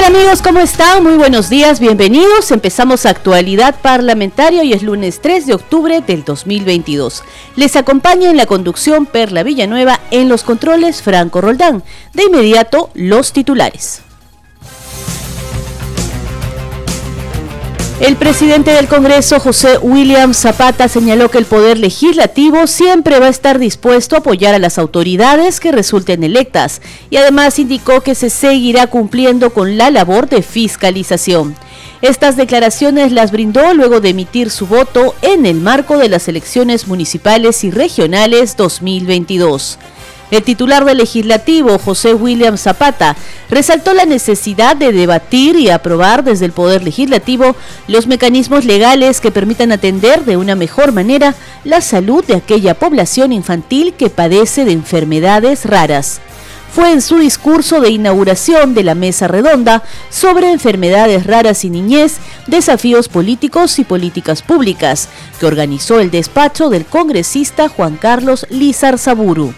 Tal amigos? ¿Cómo están? Muy buenos días, bienvenidos. Empezamos actualidad parlamentaria y es lunes 3 de octubre del 2022. Les acompaña en la conducción Perla Villanueva en los controles Franco Roldán. De inmediato, los titulares. El presidente del Congreso, José William Zapata, señaló que el Poder Legislativo siempre va a estar dispuesto a apoyar a las autoridades que resulten electas y además indicó que se seguirá cumpliendo con la labor de fiscalización. Estas declaraciones las brindó luego de emitir su voto en el marco de las elecciones municipales y regionales 2022. El titular del legislativo, José William Zapata, resaltó la necesidad de debatir y aprobar desde el Poder Legislativo los mecanismos legales que permitan atender de una mejor manera la salud de aquella población infantil que padece de enfermedades raras fue en su discurso de inauguración de la mesa redonda sobre enfermedades raras y niñez, desafíos políticos y políticas públicas, que organizó el despacho del congresista Juan Carlos Lizar Saburu.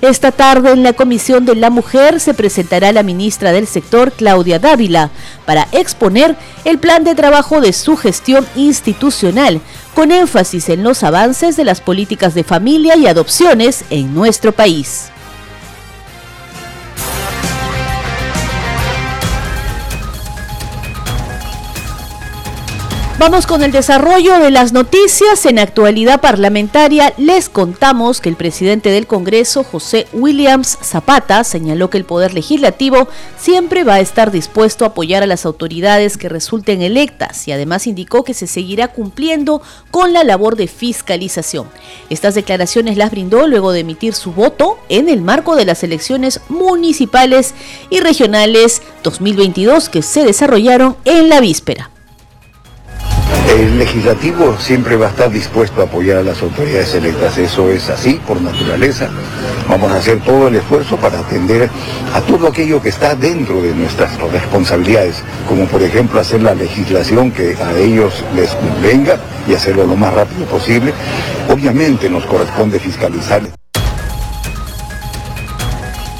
Esta tarde en la Comisión de la Mujer se presentará la ministra del sector, Claudia Dávila, para exponer el plan de trabajo de su gestión institucional, con énfasis en los avances de las políticas de familia y adopciones en nuestro país. Vamos con el desarrollo de las noticias. En actualidad parlamentaria les contamos que el presidente del Congreso, José Williams Zapata, señaló que el Poder Legislativo siempre va a estar dispuesto a apoyar a las autoridades que resulten electas y además indicó que se seguirá cumpliendo con la labor de fiscalización. Estas declaraciones las brindó luego de emitir su voto en el marco de las elecciones municipales y regionales 2022 que se desarrollaron en la víspera. El legislativo siempre va a estar dispuesto a apoyar a las autoridades electas, eso es así por naturaleza. Vamos a hacer todo el esfuerzo para atender a todo aquello que está dentro de nuestras responsabilidades, como por ejemplo hacer la legislación que a ellos les convenga y hacerlo lo más rápido posible. Obviamente nos corresponde fiscalizar.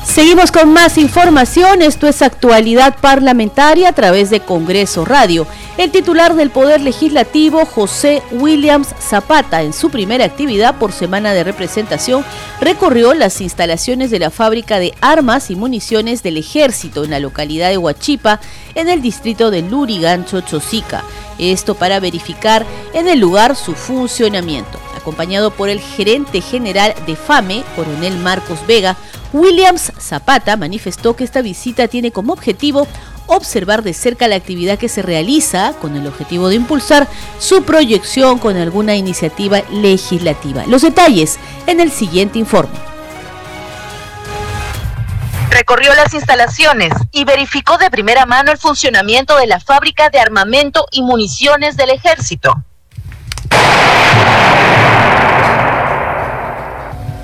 Seguimos con más información. Esto es actualidad parlamentaria a través de Congreso Radio. El titular del Poder Legislativo, José Williams Zapata, en su primera actividad por semana de representación, recorrió las instalaciones de la fábrica de armas y municiones del Ejército en la localidad de Huachipa, en el distrito de Lurigancho, Chosica. Esto para verificar en el lugar su funcionamiento. Acompañado por el gerente general de FAME, coronel Marcos Vega, Williams Zapata manifestó que esta visita tiene como objetivo observar de cerca la actividad que se realiza con el objetivo de impulsar su proyección con alguna iniciativa legislativa. Los detalles en el siguiente informe. Recorrió las instalaciones y verificó de primera mano el funcionamiento de la fábrica de armamento y municiones del ejército.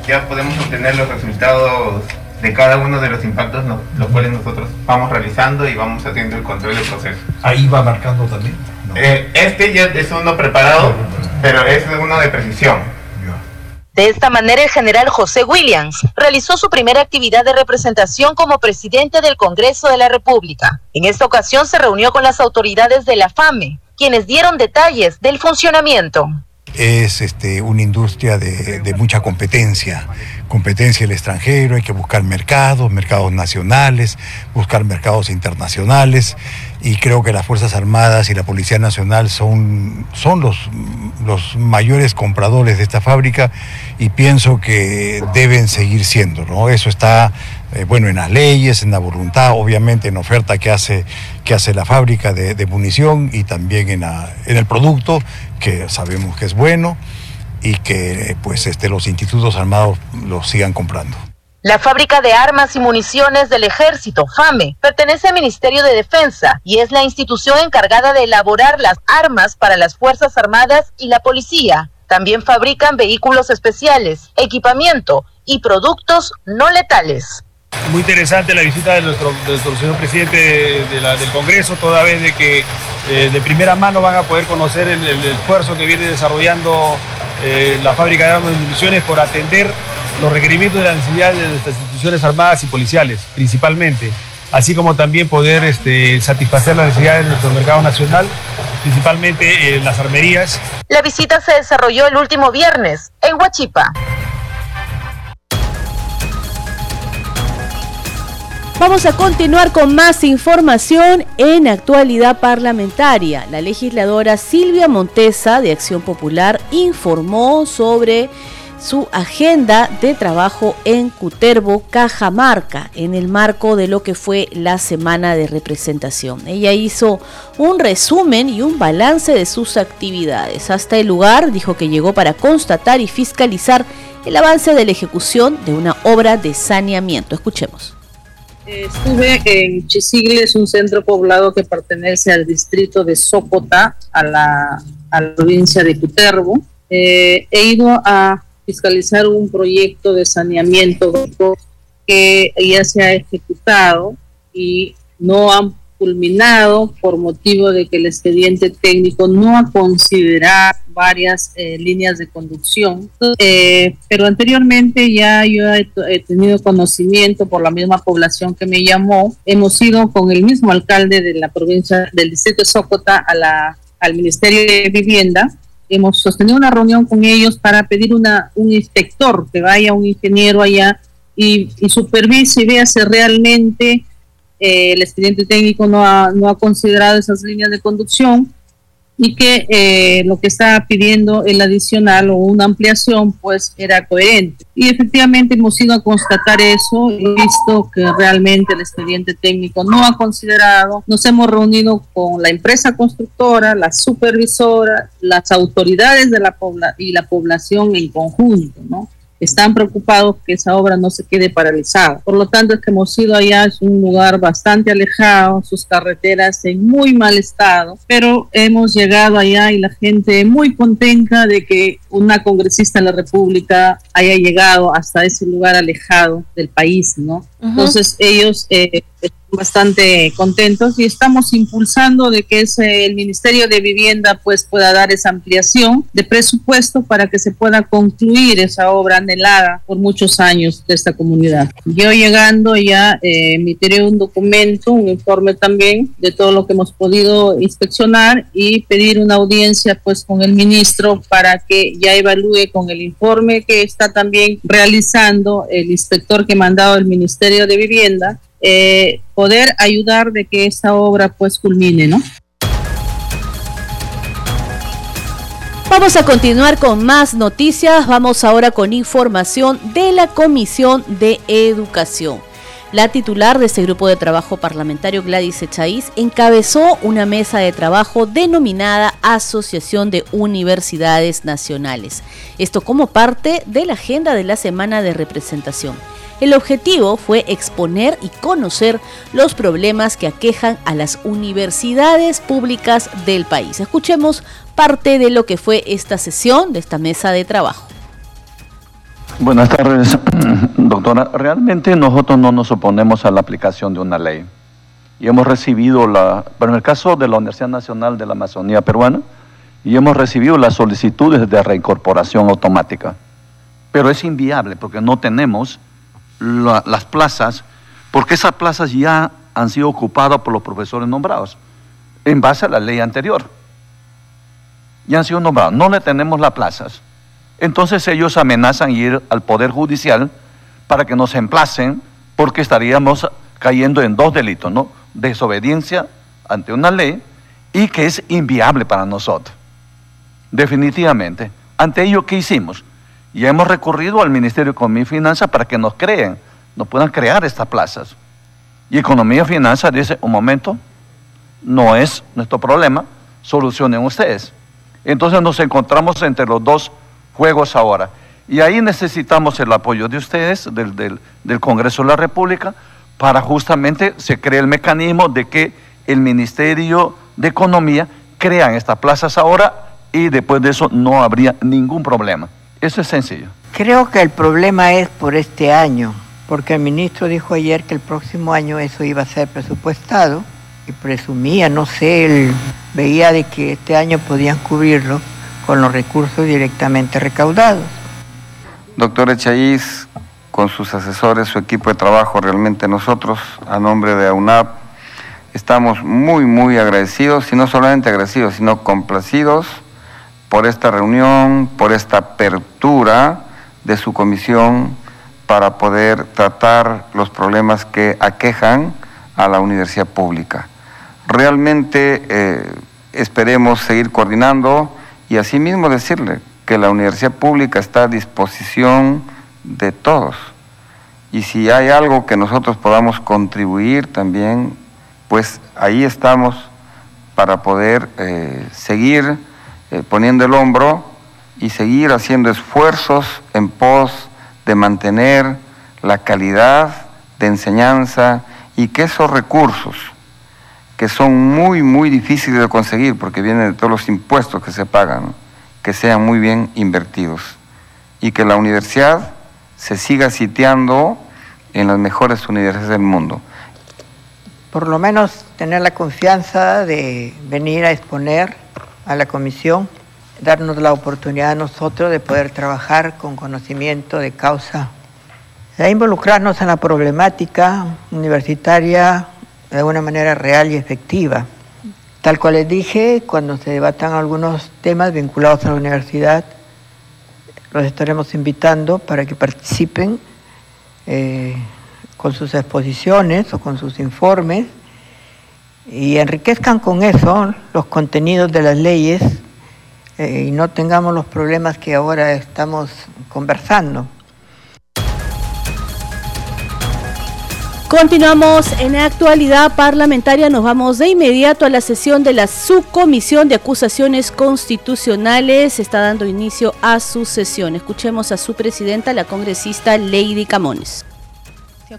Ya podemos obtener los resultados de cada uno de los impactos, los cuales nosotros vamos realizando y vamos haciendo el control del proceso. Ahí va marcando también. Eh, este ya es uno preparado, pero es uno de precisión. De esta manera, el general José Williams realizó su primera actividad de representación como presidente del Congreso de la República. En esta ocasión se reunió con las autoridades de la FAME, quienes dieron detalles del funcionamiento es este, una industria de, mucha competencia, competencia el extranjero, hay que buscar mercados, mercados nacionales, buscar mercados internacionales y creo que las Fuerzas Armadas y la Policía Nacional son, son los, los mayores compradores de esta fábrica y pienso que deben seguir siendo, ¿no? Eso está eh, bueno, en las leyes, en la voluntad, obviamente en oferta que hace, que hace la fábrica de, munición y también en, el producto, que sabemos que es bueno y que pues este, los institutos armados lo sigan comprando. La fábrica de armas y municiones del ejército, FAME, pertenece al Ministerio de Defensa y es la institución encargada de elaborar las armas para las Fuerzas Armadas y la policía. También fabrican vehículos especiales, equipamiento y productos no letales. Muy interesante la visita de nuestro, señor presidente del Congreso, toda vez de que eh, de primera mano van a poder conocer el, esfuerzo que viene desarrollando eh, la fábrica de armas y municiones por atender los requerimientos de las necesidades de nuestras instituciones armadas y policiales, principalmente, así como también poder este, satisfacer las necesidades de nuestro mercado nacional, principalmente en las armerías. La visita se desarrolló el último viernes en Huachipa. Vamos a continuar con más información en actualidad parlamentaria. La legisladora Silvia Montesa de Acción Popular informó sobre su agenda de trabajo en Cutervo, Cajamarca, en el marco de lo que fue la semana de representación. Ella hizo un resumen y un balance de sus actividades. Hasta el lugar dijo que llegó para constatar y fiscalizar el avance de la ejecución de una obra de saneamiento. Escuchemos. Estuve en Chisigles, un centro poblado que pertenece al distrito de Sócota, a la, provincia de Cutervo. Eh, he ido a fiscalizar un proyecto de saneamiento que ya se ha ejecutado y no han culminado por motivo de que el expediente técnico no ha considerado varias eh, líneas de conducción. Eh, pero anteriormente ya yo he, tenido conocimiento por la misma población que me llamó. Hemos ido con el mismo alcalde de la provincia del distrito de Sócota a la, al Ministerio de Vivienda. Hemos sostenido una reunión con ellos para pedir una, un inspector, que vaya un ingeniero allá y, y supervise y vea si realmente eh, el expediente técnico no ha, no ha considerado esas líneas de conducción y que eh, lo que estaba pidiendo el adicional o una ampliación pues era coherente. Y efectivamente hemos ido a constatar eso, he visto que realmente el expediente técnico no ha considerado, nos hemos reunido con la empresa constructora, la supervisora, las autoridades de la y la población en conjunto, ¿no? Están preocupados que esa obra no se quede paralizada. Por lo tanto, es que hemos ido allá, es un lugar bastante alejado, sus carreteras en muy mal estado, pero hemos llegado allá y la gente muy contenta de que una congresista de la República haya llegado hasta ese lugar alejado del país, ¿no? Entonces ellos eh, bastante contentos y estamos impulsando de que ese, el Ministerio de Vivienda pues pueda dar esa ampliación de presupuesto para que se pueda concluir esa obra anhelada por muchos años de esta comunidad. Yo llegando ya eh, emitiré un documento, un informe también de todo lo que hemos podido inspeccionar y pedir una audiencia pues con el ministro para que ya evalúe con el informe que está también realizando el inspector que ha mandado el Ministerio de Vivienda eh, poder ayudar de que esta obra pues culmine, ¿no? Vamos a continuar con más noticias. Vamos ahora con información de la Comisión de Educación. La titular de este grupo de trabajo parlamentario, Gladys Echaíz, encabezó una mesa de trabajo denominada Asociación de Universidades Nacionales. Esto como parte de la agenda de la Semana de Representación. El objetivo fue exponer y conocer los problemas que aquejan a las universidades públicas del país. Escuchemos parte de lo que fue esta sesión de esta mesa de trabajo. Buenas tardes, doctora. Realmente nosotros no nos oponemos a la aplicación de una ley. Y hemos recibido la, pero en el caso de la Universidad Nacional de la Amazonía Peruana, y hemos recibido las solicitudes de reincorporación automática. Pero es inviable porque no tenemos las plazas, porque esas plazas ya han sido ocupadas por los profesores nombrados, en base a la ley anterior. Ya han sido nombrados, no le tenemos las plazas. Entonces ellos amenazan ir al Poder Judicial para que nos emplacen, porque estaríamos cayendo en dos delitos, ¿no? Desobediencia ante una ley y que es inviable para nosotros. Definitivamente. Ante ello, ¿qué hicimos? Y hemos recurrido al Ministerio de Economía y Finanzas para que nos creen, nos puedan crear estas plazas. Y Economía y Finanzas dice, un momento, no es nuestro problema, solucionen ustedes. Entonces nos encontramos entre los dos juegos ahora. Y ahí necesitamos el apoyo de ustedes, del, del Congreso de la República, para justamente se cree el mecanismo de que el Ministerio de Economía crean estas plazas ahora y después de eso no habría ningún problema. Eso es sencillo. Creo que el problema es por este año, porque el ministro dijo ayer que el próximo año eso iba a ser presupuestado y presumía, no sé, él veía de que este año podían cubrirlo con los recursos directamente recaudados. Doctor Echaíz, con sus asesores, su equipo de trabajo, realmente nosotros, a nombre de AUNAP, estamos muy, muy agradecidos, y no solamente agradecidos, sino complacidos por esta reunión, por esta apertura de su comisión para poder tratar los problemas que aquejan a la universidad pública. Realmente eh, esperemos seguir coordinando y asimismo decirle que la universidad pública está a disposición de todos. Y si hay algo que nosotros podamos contribuir también, pues ahí estamos para poder eh, seguir eh, poniendo el hombro y seguir haciendo esfuerzos en pos de mantener la calidad de enseñanza y que esos recursos, que son muy, muy difíciles de conseguir porque vienen de todos los impuestos que se pagan, que sean muy bien invertidos y que la universidad se siga sitiando en las mejores universidades del mundo. Por lo menos tener la confianza de venir a exponer a la comisión, darnos la oportunidad a nosotros de poder trabajar con conocimiento de causa, de involucrarnos en la problemática universitaria de una manera real y efectiva. Tal cual les dije, cuando se debatan algunos temas vinculados a la universidad, los estaremos invitando para que participen eh, con sus exposiciones o con sus informes y enriquezcan con eso los contenidos de las leyes eh, y no tengamos los problemas que ahora estamos conversando. Continuamos en actualidad parlamentaria. Nos vamos de inmediato a la sesión de la Subcomisión de Acusaciones Constitucionales. Está dando inicio a su sesión. Escuchemos a su presidenta, la congresista Lady Camones.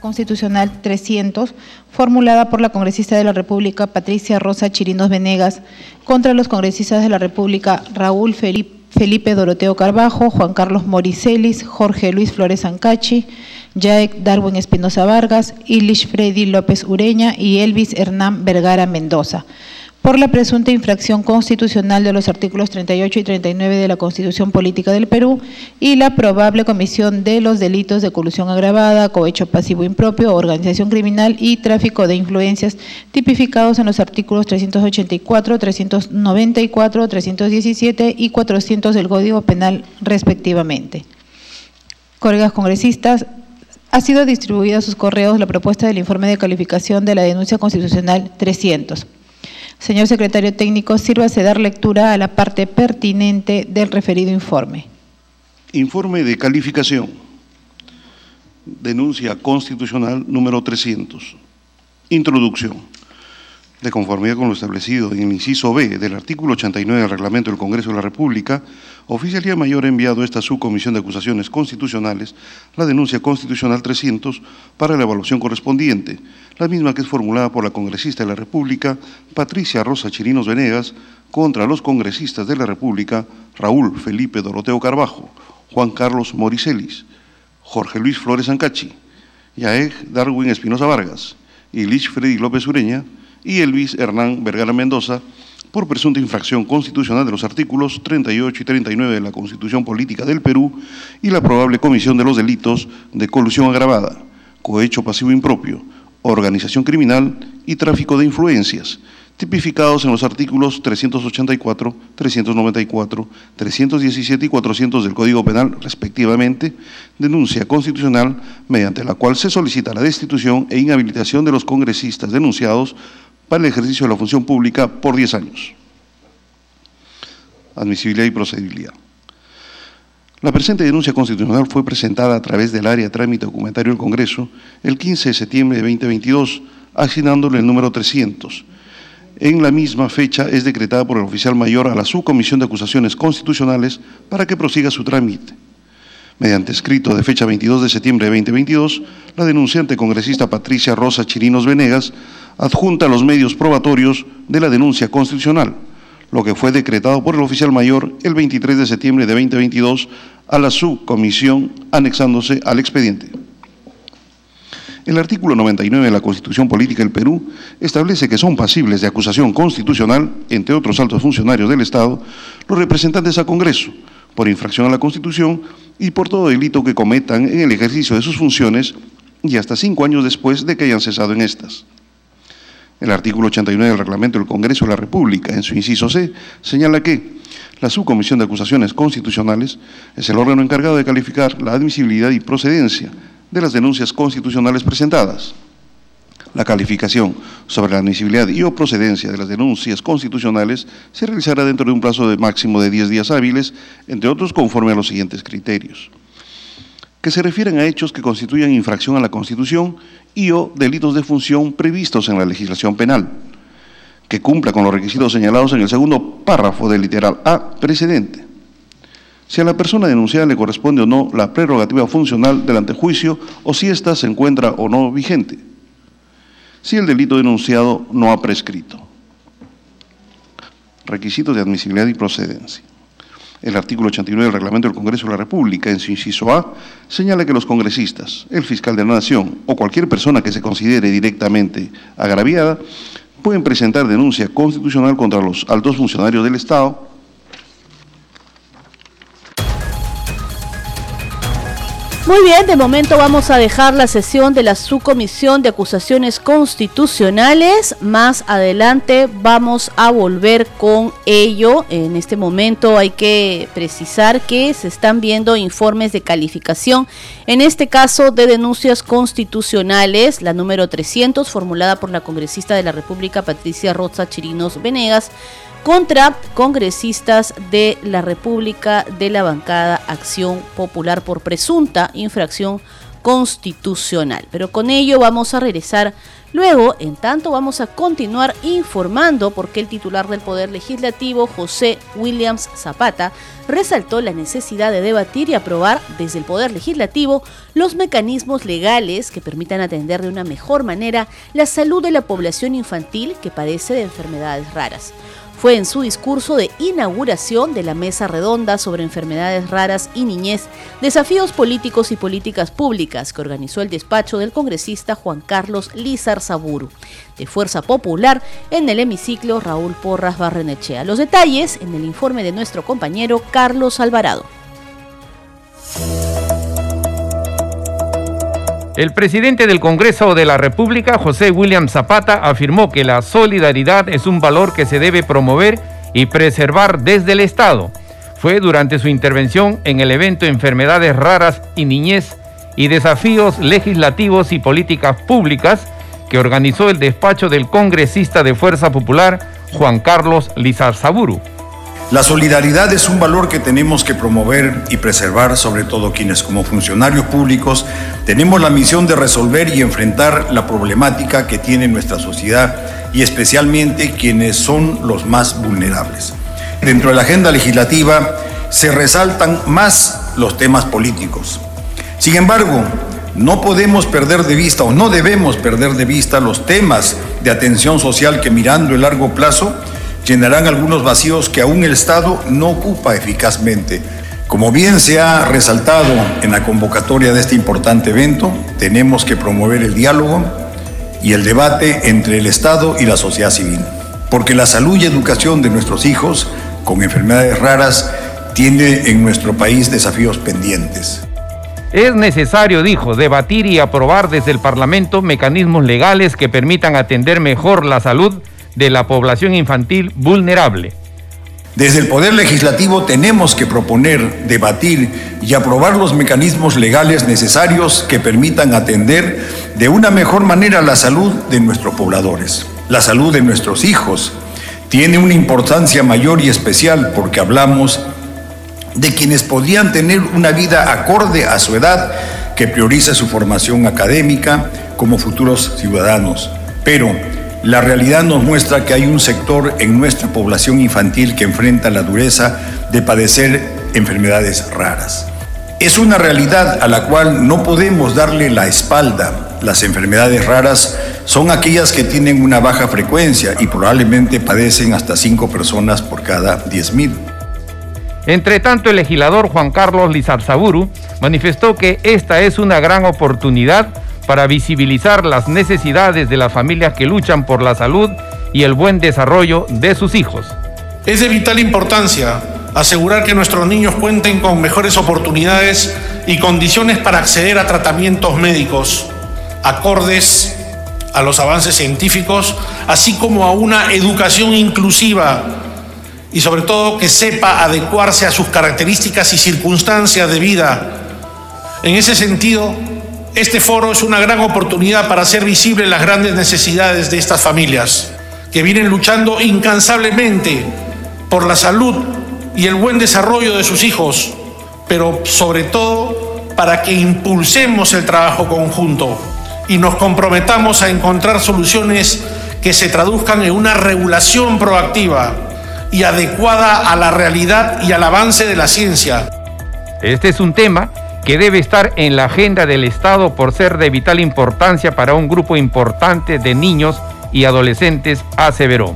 Constitucional 300, formulada por la congresista de la República Patricia Rosa Chirinos Venegas, contra los congresistas de la República Raúl Felipe, Doroteo Carbajo, Juan Carlos Moricelis, Jorge Luis Flores Ancachi, Jaek Darwin Espinosa Vargas, Ilish Freddy López Ureña y Elvis Hernán Vergara Mendoza, por la presunta infracción constitucional de los artículos 38 y 39 de la Constitución Política del Perú y la probable comisión de los delitos de colusión agravada, cohecho pasivo impropio, organización criminal y tráfico de influencias tipificados en los artículos 384, 394, 317 y 400 del Código Penal respectivamente. Colegas congresistas, ha sido distribuida a sus correos la propuesta del informe de calificación de la denuncia constitucional 300. Señor secretario técnico, sírvase dar lectura a la parte pertinente del referido informe. Informe de calificación. Denuncia constitucional número 300. Introducción. De conformidad con lo establecido en el inciso B del artículo 89 del Reglamento del Congreso de la República, Oficialía Mayor ha enviado a esta subcomisión de acusaciones constitucionales la denuncia constitucional 300 para la evaluación correspondiente, la misma que es formulada por la congresista de la República, Patricia Rosa Chirinos Venegas, contra los congresistas de la República, Raúl Felipe Doroteo Carbajo, Juan Carlos Moricelis, Jorge Luis Flores Ancachi, Yaeg Darwin Espinosa Vargas, Ilich Freddy López Ureña y Elvis Hernán Vergara Mendoza, por presunta infracción constitucional de los artículos 38 y 39 de la Constitución Política del Perú y la probable comisión de los delitos de colusión agravada, cohecho pasivo impropio, organización criminal y tráfico de influencias, tipificados en los artículos 384, 394, 317 y 400 del Código Penal, respectivamente, denuncia constitucional mediante la cual se solicita la destitución e inhabilitación de los congresistas denunciados para el ejercicio de la función pública por 10 años. Admisibilidad y procedibilidad. La presente denuncia constitucional fue presentada a través del área trámite documentario del Congreso el 15 de septiembre de 2022, asignándole el número 300. En la misma fecha es decretada por el oficial mayor a la Subcomisión de Acusaciones Constitucionales para que prosiga su trámite. Mediante escrito de fecha 22 de septiembre de 2022, la denunciante congresista Patricia Rosa Chirinos Venegas adjunta los medios probatorios de la denuncia constitucional, lo que fue decretado por el oficial mayor el 23 de septiembre de 2022 a la subcomisión anexándose al expediente. El artículo 99 de la Constitución Política del Perú establece que son pasibles de acusación constitucional, entre otros altos funcionarios del Estado, los representantes a Congreso, por infracción a la Constitución y por todo delito que cometan en el ejercicio de sus funciones y hasta cinco años después de que hayan cesado en estas. El artículo 89 del reglamento del Congreso de la República, en su inciso C, señala que la Subcomisión de Acusaciones Constitucionales es el órgano encargado de calificar la admisibilidad y procedencia de las denuncias constitucionales presentadas. La calificación sobre la admisibilidad y o procedencia de las denuncias constitucionales se realizará dentro de un plazo de máximo de 10 días hábiles, entre otros conforme a los siguientes criterios. Que se refieren a hechos que constituyan infracción a la Constitución y o delitos de función previstos en la legislación penal, que cumpla con los requisitos señalados en el segundo párrafo del literal A precedente. Si a la persona denunciada le corresponde o no la prerrogativa funcional del antejuicio o si ésta se encuentra o no vigente. Si el delito denunciado no ha prescrito. Requisitos de admisibilidad y procedencia. El artículo 89 del reglamento del Congreso de la República, en su inciso A, señala que los congresistas, el fiscal de la Nación o cualquier persona que se considere directamente agraviada pueden presentar denuncia constitucional contra los altos funcionarios del Estado Muy bien, de momento vamos a dejar la sesión de la subcomisión de acusaciones constitucionales. Más adelante vamos a volver con ello. En este momento hay que precisar que se están viendo informes de calificación, en este caso de denuncias constitucionales, la número 300 formulada por la congresista de la República Patricia Roza Chirinos Venegas contra congresistas de la República de la bancada Acción Popular por presunta infracción constitucional. Pero con ello vamos a regresar luego, en tanto vamos a continuar informando porque el titular del Poder Legislativo, José Williams Zapata, resaltó la necesidad de debatir y aprobar desde el Poder Legislativo los mecanismos legales que permitan atender de una mejor manera la salud de la población infantil que padece de enfermedades raras fue en su discurso de inauguración de la Mesa Redonda sobre Enfermedades Raras y Niñez, Desafíos Políticos y Políticas Públicas, que organizó el despacho del congresista Juan Carlos Lizar Saburu, de Fuerza Popular, en el hemiciclo Raúl Porras Barrenechea. Los detalles en el informe de nuestro compañero Carlos Alvarado. El presidente del Congreso de la República, José William Zapata, afirmó que la solidaridad es un valor que se debe promover y preservar desde el Estado. Fue durante su intervención en el evento Enfermedades Raras y Niñez y Desafíos Legislativos y Políticas Públicas que organizó el despacho del congresista de Fuerza Popular, Juan Carlos Lizarzaburu. La solidaridad es un valor que tenemos que promover y preservar, sobre todo quienes como funcionarios públicos tenemos la misión de resolver y enfrentar la problemática que tiene nuestra sociedad y especialmente quienes son los más vulnerables. Dentro de la agenda legislativa se resaltan más los temas políticos. Sin embargo, no podemos perder de vista o no debemos perder de vista los temas de atención social que mirando el largo plazo llenarán algunos vacíos que aún el Estado no ocupa eficazmente. Como bien se ha resaltado en la convocatoria de este importante evento, tenemos que promover el diálogo y el debate entre el Estado y la sociedad civil, porque la salud y educación de nuestros hijos con enfermedades raras tiene en nuestro país desafíos pendientes. Es necesario, dijo, debatir y aprobar desde el Parlamento mecanismos legales que permitan atender mejor la salud de la población infantil vulnerable. Desde el Poder Legislativo tenemos que proponer, debatir y aprobar los mecanismos legales necesarios que permitan atender de una mejor manera la salud de nuestros pobladores. La salud de nuestros hijos tiene una importancia mayor y especial porque hablamos de quienes podrían tener una vida acorde a su edad que prioriza su formación académica como futuros ciudadanos. Pero la realidad nos muestra que hay un sector en nuestra población infantil que enfrenta la dureza de padecer enfermedades raras. Es una realidad a la cual no podemos darle la espalda. Las enfermedades raras son aquellas que tienen una baja frecuencia y probablemente padecen hasta cinco personas por cada 10.000. Entre tanto, el legislador Juan Carlos Lizarzaburu manifestó que esta es una gran oportunidad para visibilizar las necesidades de las familias que luchan por la salud y el buen desarrollo de sus hijos. Es de vital importancia asegurar que nuestros niños cuenten con mejores oportunidades y condiciones para acceder a tratamientos médicos acordes a los avances científicos, así como a una educación inclusiva y sobre todo que sepa adecuarse a sus características y circunstancias de vida. En ese sentido, este foro es una gran oportunidad para hacer visibles las grandes necesidades de estas familias, que vienen luchando incansablemente por la salud y el buen desarrollo de sus hijos, pero sobre todo para que impulsemos el trabajo conjunto y nos comprometamos a encontrar soluciones que se traduzcan en una regulación proactiva y adecuada a la realidad y al avance de la ciencia. Este es un tema que debe estar en la agenda del Estado por ser de vital importancia para un grupo importante de niños y adolescentes, aseveró.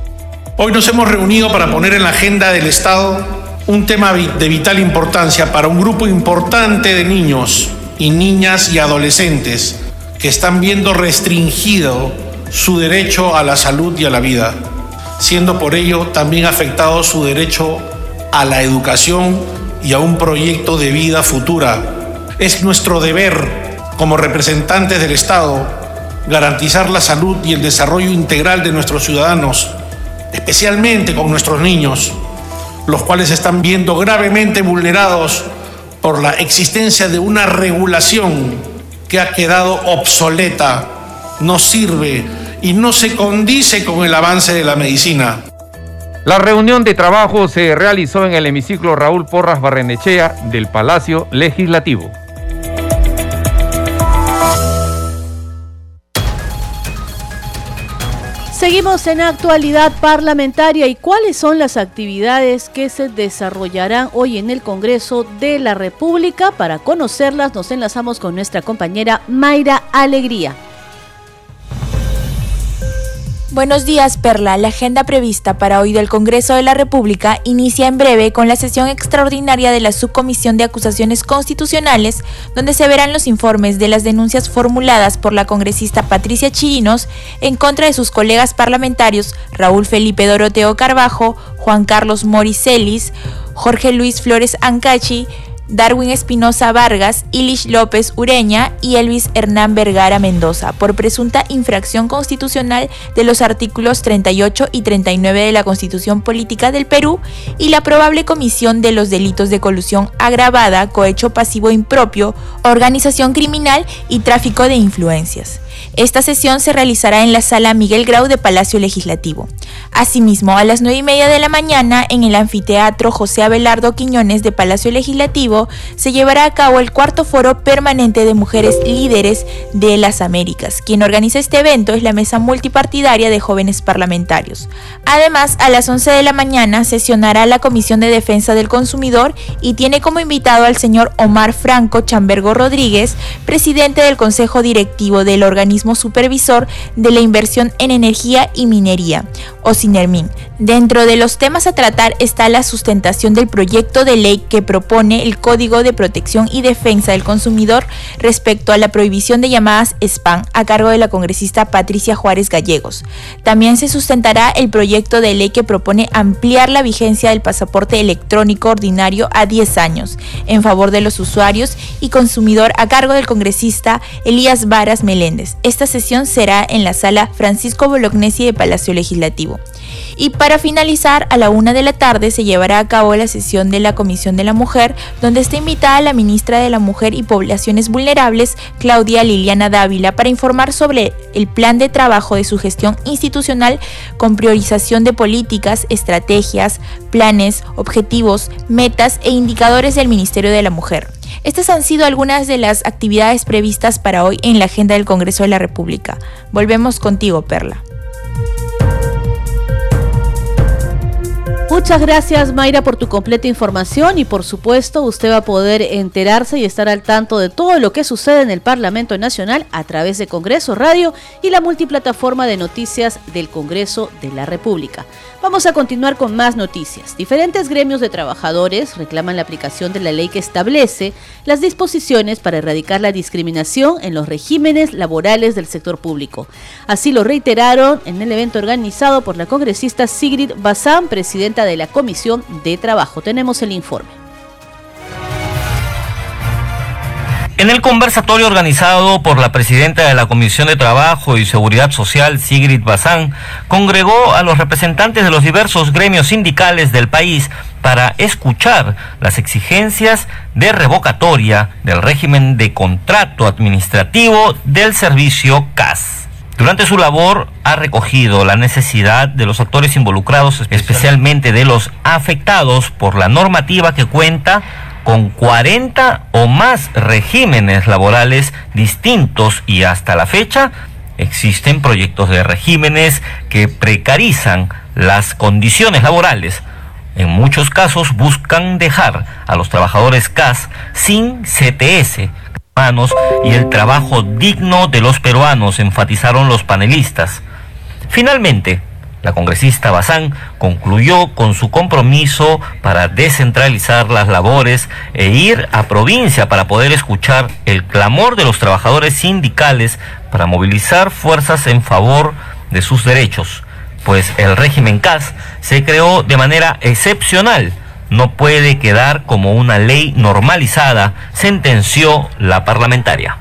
Hoy nos hemos reunido para poner en la agenda del Estado un tema de vital importancia para un grupo importante de niños y niñas y adolescentes que están viendo restringido su derecho a la salud y a la vida, siendo por ello también afectado su derecho a la educación y a un proyecto de vida futura. Es nuestro deber como representantes del Estado garantizar la salud y el desarrollo integral de nuestros ciudadanos, especialmente con nuestros niños, los cuales están viendo gravemente vulnerados por la existencia de una regulación que ha quedado obsoleta, no sirve y no se condice con el avance de la medicina. La reunión de trabajo se realizó en el hemiciclo Raúl Porras Barrenechea del Palacio Legislativo. Seguimos en actualidad parlamentaria y cuáles son las actividades que se desarrollarán hoy en el Congreso de la República. Para conocerlas nos enlazamos con nuestra compañera Mayra Alegría. Buenos días, Perla. La agenda prevista para hoy del Congreso de la República inicia en breve con la sesión extraordinaria de la Subcomisión de Acusaciones Constitucionales, donde se verán los informes de las denuncias formuladas por la congresista Patricia Chirinos en contra de sus colegas parlamentarios Raúl Felipe Doroteo Carbajo, Juan Carlos Moricelis, Jorge Luis Flores Ancachi, Darwin Espinosa Vargas, Ilish López Ureña y Elvis Hernán Vergara Mendoza por presunta infracción constitucional de los artículos 38 y 39 de la Constitución Política del Perú y la probable comisión de los delitos de colusión agravada, cohecho pasivo impropio, organización criminal y tráfico de influencias. Esta sesión se realizará en la sala Miguel Grau de Palacio Legislativo. Asimismo, a las 9 y media de la mañana, en el anfiteatro José Abelardo Quiñones de Palacio Legislativo, se llevará a cabo el cuarto foro permanente de mujeres líderes de las Américas. Quien organiza este evento es la Mesa Multipartidaria de Jóvenes Parlamentarios. Además, a las 11 de la mañana sesionará la Comisión de Defensa del Consumidor y tiene como invitado al señor Omar Franco Chambergo Rodríguez, presidente del Consejo Directivo del organismo supervisor de la inversión en energía y minería, o SINERMIN. Dentro de los temas a tratar está la sustentación del proyecto de ley que propone el Código de Protección y Defensa del Consumidor respecto a la prohibición de llamadas spam a cargo de la congresista Patricia Juárez Gallegos. También se sustentará el proyecto de ley que propone ampliar la vigencia del pasaporte electrónico ordinario a 10 años en favor de los usuarios y consumidor a cargo del congresista Elías Varas Meléndez. Esta sesión será en la sala Francisco Bolognesi de Palacio Legislativo. Y para finalizar, a la una de la tarde se llevará a cabo la sesión de la Comisión de la Mujer, donde está invitada la ministra de la Mujer y Poblaciones Vulnerables, Claudia Liliana Dávila, para informar sobre el plan de trabajo de su gestión institucional con priorización de políticas, estrategias, planes, objetivos, metas e indicadores del Ministerio de la Mujer. Estas han sido algunas de las actividades previstas para hoy en la agenda del Congreso de la República. Volvemos contigo, Perla. Muchas gracias Mayra por tu completa información y por supuesto usted va a poder enterarse y estar al tanto de todo lo que sucede en el Parlamento Nacional a través de Congreso Radio y la multiplataforma de noticias del Congreso de la República. Vamos a continuar con más noticias. Diferentes gremios de trabajadores reclaman la aplicación de la ley que establece las disposiciones para erradicar la discriminación en los regímenes laborales del sector público. Así lo reiteraron en el evento organizado por la congresista Sigrid Bazán, presidenta de la Comisión de Trabajo. Tenemos el informe. En el conversatorio organizado por la presidenta de la Comisión de Trabajo y Seguridad Social, Sigrid Bazán, congregó a los representantes de los diversos gremios sindicales del país para escuchar las exigencias de revocatoria del régimen de contrato administrativo del servicio CAS. Durante su labor ha recogido la necesidad de los actores involucrados, especialmente de los afectados por la normativa que cuenta con 40 o más regímenes laborales distintos y hasta la fecha existen proyectos de regímenes que precarizan las condiciones laborales. En muchos casos buscan dejar a los trabajadores CAS sin CTS, y el trabajo digno de los peruanos, enfatizaron los panelistas. Finalmente, la congresista Bazán concluyó con su compromiso para descentralizar las labores e ir a provincia para poder escuchar el clamor de los trabajadores sindicales para movilizar fuerzas en favor de sus derechos, pues el régimen CAS se creó de manera excepcional, no puede quedar como una ley normalizada, sentenció la parlamentaria.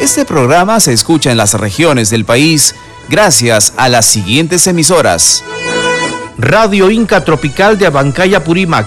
Este programa se escucha en las regiones del país gracias a las siguientes emisoras. Radio Inca Tropical de Abancaya Purímac,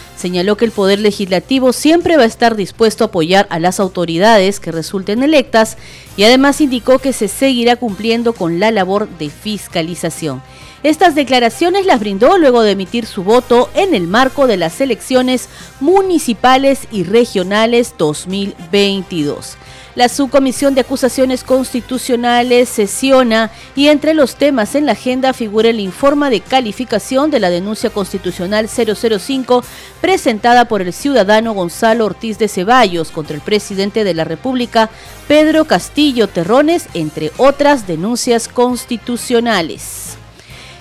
señaló que el Poder Legislativo siempre va a estar dispuesto a apoyar a las autoridades que resulten electas y además indicó que se seguirá cumpliendo con la labor de fiscalización. Estas declaraciones las brindó luego de emitir su voto en el marco de las elecciones municipales y regionales 2022. La subcomisión de acusaciones constitucionales sesiona y entre los temas en la agenda figura el informe de calificación de la denuncia constitucional 005 presentada por el ciudadano Gonzalo Ortiz de Ceballos contra el presidente de la República, Pedro Castillo Terrones, entre otras denuncias constitucionales.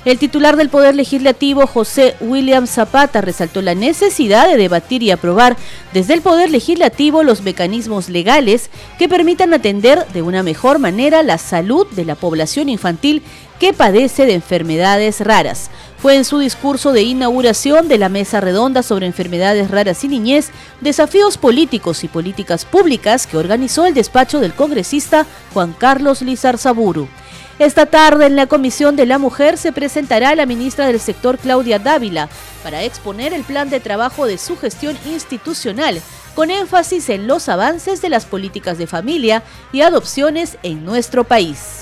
El titular del Poder Legislativo, José William Zapata, resaltó la necesidad de debatir y aprobar desde el Poder Legislativo los mecanismos legales que permitan atender de una mejor manera la salud de la población infantil que padece de enfermedades raras. Fue en su discurso de inauguración de la Mesa Redonda sobre Enfermedades Raras y Niñez, Desafíos Políticos y Políticas Públicas que organizó el despacho del congresista Juan Carlos Lizarzaburu. Esta tarde en la Comisión de la Mujer se presentará la ministra del sector Claudia Dávila para exponer el plan de trabajo de su gestión institucional con énfasis en los avances de las políticas de familia y adopciones en nuestro país.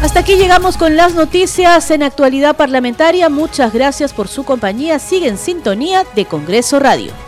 Hasta aquí llegamos con las noticias en actualidad parlamentaria. Muchas gracias por su compañía. Sigue en sintonía de Congreso Radio.